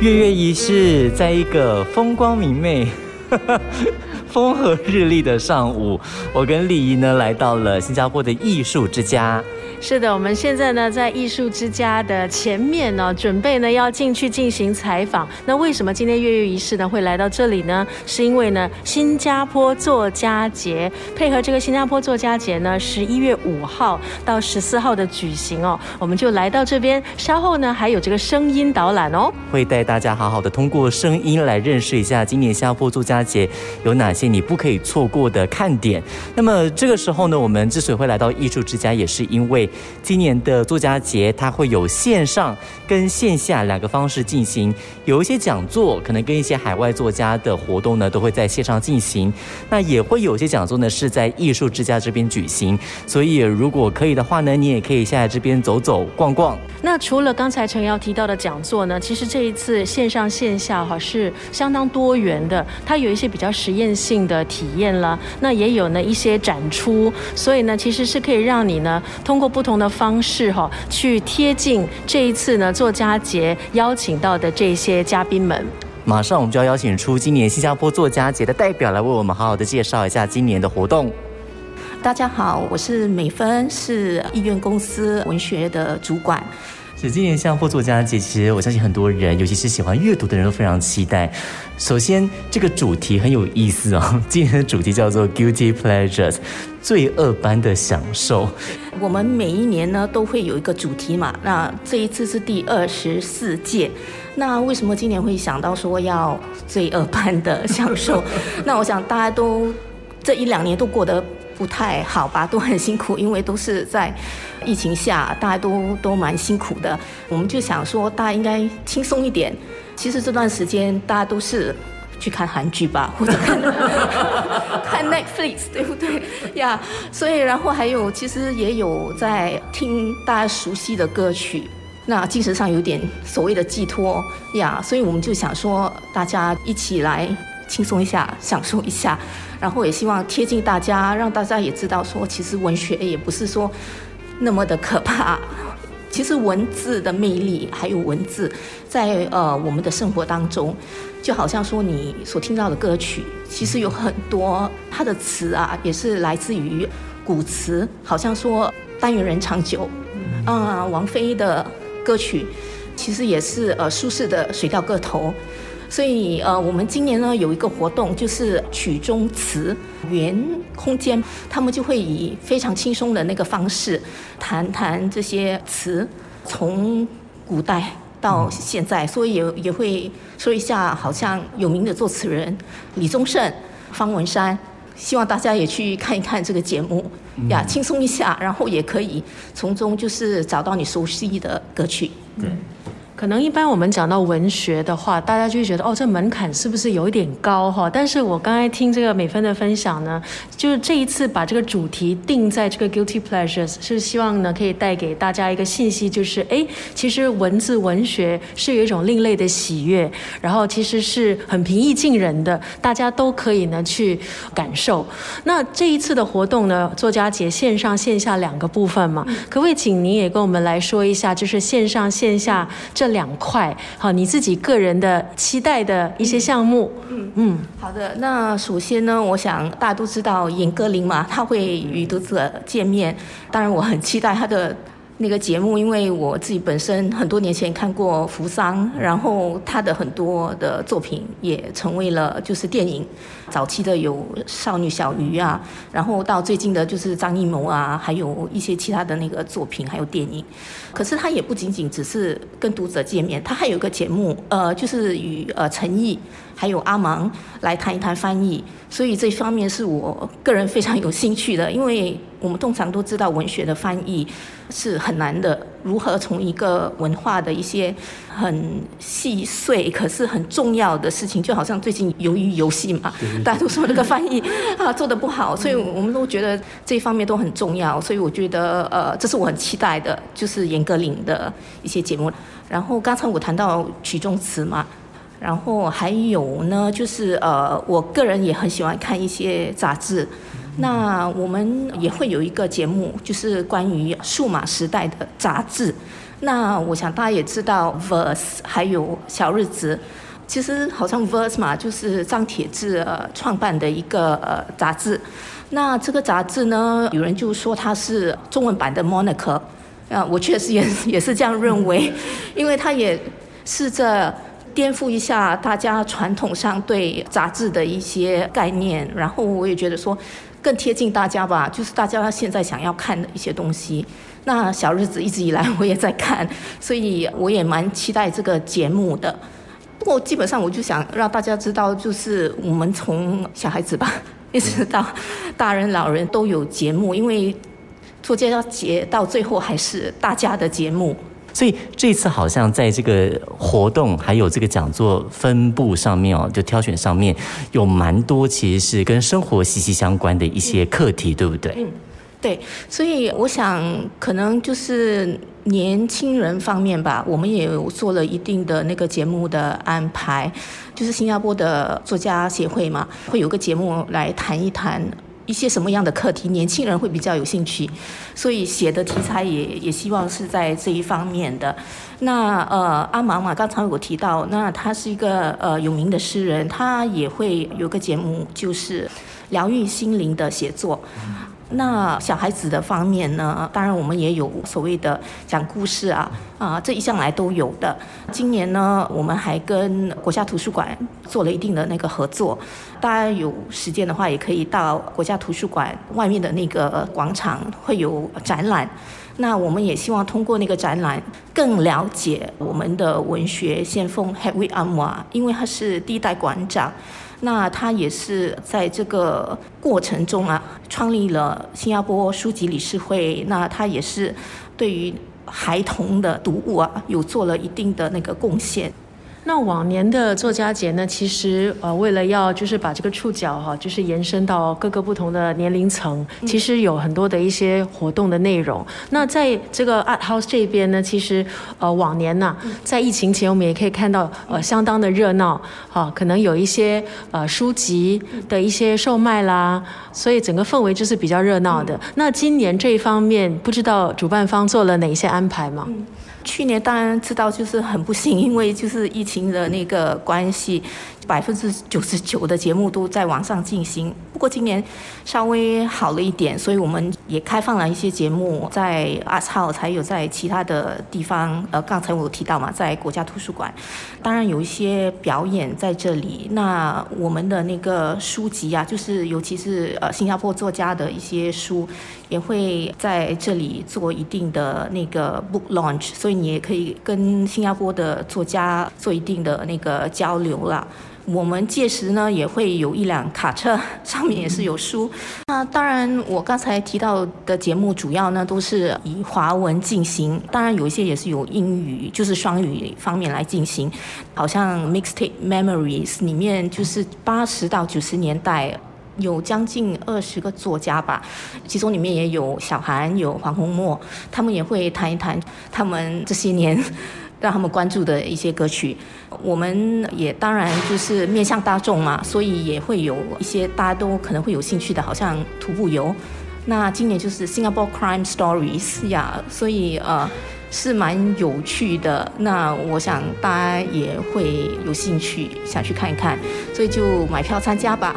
月月仪式，在一个风光明媚。风和日丽的上午，我跟丽姨呢来到了新加坡的艺术之家。是的，我们现在呢在艺术之家的前面呢，准备呢要进去进行采访。那为什么今天月月仪式呢会来到这里呢？是因为呢新加坡作家节配合这个新加坡作家节呢，十一月五号到十四号的举行哦，我们就来到这边。稍后呢还有这个声音导览哦，会带大家好好的通过声音来认识一下今年新加坡作家节有哪些你不可以错过的看点。那么这个时候呢，我们之所以会来到艺术之家，也是因为。今年的作家节，它会有线上跟线下两个方式进行。有一些讲座，可能跟一些海外作家的活动呢，都会在线上进行。那也会有些讲座呢，是在艺术之家这边举行。所以，如果可以的话呢，你也可以下来这边走走逛逛。那除了刚才陈瑶提到的讲座呢，其实这一次线上线下哈是相当多元的。它有一些比较实验性的体验了，那也有呢一些展出。所以呢，其实是可以让你呢通过不不同的方式哈，去贴近这一次呢作家节邀请到的这些嘉宾们。马上我们就要邀请出今年新加坡作家节的代表来为我们好好的介绍一下今年的活动。大家好，我是美芬，是艺苑公司文学的主管。是今年新加坡作家节，其实我相信很多人，尤其是喜欢阅读的人都非常期待。首先，这个主题很有意思哦，今年的主题叫做 Guilty Pleasures。罪恶般的享受。我们每一年呢都会有一个主题嘛，那这一次是第二十四届。那为什么今年会想到说要罪恶般的享受？那我想大家都这一两年都过得不太好吧，都很辛苦，因为都是在疫情下，大家都都蛮辛苦的。我们就想说，大家应该轻松一点。其实这段时间大家都是。去看韩剧吧，或者看 看 Netflix，对不对呀？所以，然后还有，其实也有在听大家熟悉的歌曲，那精神上有点所谓的寄托呀。所以我们就想说，大家一起来轻松一下，享受一下，然后也希望贴近大家，让大家也知道说，其实文学也不是说那么的可怕。其实文字的魅力，还有文字在呃我们的生活当中。就好像说你所听到的歌曲，其实有很多它的词啊，也是来自于古词。好像说《但愿人长久》，嗯，王菲的歌曲，其实也是呃苏轼的《水调歌头》。所以呃，我们今年呢有一个活动，就是曲中词原空间，他们就会以非常轻松的那个方式谈谈这些词，从古代。到现在，所以也也会说一下，好像有名的作词人李宗盛、方文山，希望大家也去看一看这个节目呀，轻松一下，然后也可以从中就是找到你熟悉的歌曲。对。可能一般我们讲到文学的话，大家就会觉得哦，这门槛是不是有一点高哈？但是我刚才听这个美芬的分享呢，就是这一次把这个主题定在这个 guilty pleasures，是希望呢可以带给大家一个信息，就是哎，其实文字文学是有一种另类的喜悦，然后其实是很平易近人的，大家都可以呢去感受。那这一次的活动呢，作家节线上线下两个部分嘛，可不可以请您也跟我们来说一下，就是线上线下这。两块，好，你自己个人的期待的一些项目。嗯嗯，好的。那首先呢，我想大家都知道严歌苓嘛，他会与读者见面，当然我很期待他的。那个节目，因为我自己本身很多年前看过扶桑，然后他的很多的作品也成为了就是电影。早期的有少女小鱼啊，然后到最近的就是张艺谋啊，还有一些其他的那个作品，还有电影。可是他也不仅仅只是跟读者见面，他还有一个节目，呃，就是与呃陈毅还有阿芒来谈一谈翻译。所以这方面是我个人非常有兴趣的，因为我们通常都知道文学的翻译。是很难的，如何从一个文化的一些很细碎可是很重要的事情，就好像最近由于游戏嘛，大家都说那个翻译啊做的不好，所以我们都觉得这方面都很重要，所以我觉得呃，这是我很期待的，就是严歌苓的一些节目。然后刚才我谈到曲中词嘛，然后还有呢，就是呃，我个人也很喜欢看一些杂志。那我们也会有一个节目，就是关于数码时代的杂志。那我想大家也知道，Verse 还有小日子，其实好像 Verse 嘛，就是张铁志创办的一个呃杂志。那这个杂志呢，有人就说它是中文版的 Monica，啊，我确实也也是这样认为，因为它也试着颠覆一下大家传统上对杂志的一些概念，然后我也觉得说更贴近大家吧，就是大家现在想要看的一些东西。那小日子一直以来我也在看，所以我也蛮期待这个节目的。不过基本上我就想让大家知道，就是我们从小孩子吧。一直到大人、老人都有节目，因为做家节到最后还是大家的节目。所以这次好像在这个活动还有这个讲座分布上面哦，就挑选上面有蛮多其实是跟生活息息相关的一些课题，对不对？嗯，对。所以我想可能就是年轻人方面吧，我们也有做了一定的那个节目的安排。就是新加坡的作家协会嘛，会有个节目来谈一谈一些什么样的课题，年轻人会比较有兴趣，所以写的题材也也希望是在这一方面的。那呃，阿芒嘛，刚才我提到，那他是一个呃有名的诗人，他也会有个节目，就是疗愈心灵的写作。那小孩子的方面呢？当然我们也有所谓的讲故事啊，啊，这一向来都有的。今年呢，我们还跟国家图书馆做了一定的那个合作。大家有时间的话，也可以到国家图书馆外面的那个广场会有展览。那我们也希望通过那个展览，更了解我们的文学先锋 Hedwig Amwa，因为他是第一代馆长。那他也是在这个过程中啊，创立了新加坡书籍理事会。那他也是对于孩童的读物啊，有做了一定的那个贡献。那往年的作家节呢，其实呃，为了要就是把这个触角哈，就是延伸到各个不同的年龄层，其实有很多的一些活动的内容。那在这个 Art House 这边呢，其实呃，往年呢，在疫情前我们也可以看到呃，相当的热闹哈，可能有一些呃书籍的一些售卖啦，所以整个氛围就是比较热闹的。那今年这一方面，不知道主办方做了哪些安排吗？去年当然知道，就是很不幸，因为就是疫情的那个关系。百分之九十九的节目都在网上进行，不过今年稍微好了一点，所以我们也开放了一些节目在阿超，才有在其他的地方。呃，刚才我有提到嘛，在国家图书馆，当然有一些表演在这里。那我们的那个书籍啊，就是尤其是呃新加坡作家的一些书，也会在这里做一定的那个 book launch，所以你也可以跟新加坡的作家做一定的那个交流了。我们届时呢也会有一辆卡车，上面也是有书。那当然，我刚才提到的节目主要呢都是以华文进行，当然有一些也是有英语，就是双语方面来进行。好像 Mixtape Memories 里面就是八十到九十年代有将近二十个作家吧，其中里面也有小韩，有黄宏墨，他们也会谈一谈他们这些年。让他们关注的一些歌曲，我们也当然就是面向大众嘛，所以也会有一些大家都可能会有兴趣的，好像徒步游。那今年就是 Singapore Crime Stories 呀，所以呃是蛮有趣的。那我想大家也会有兴趣想去看一看，所以就买票参加吧。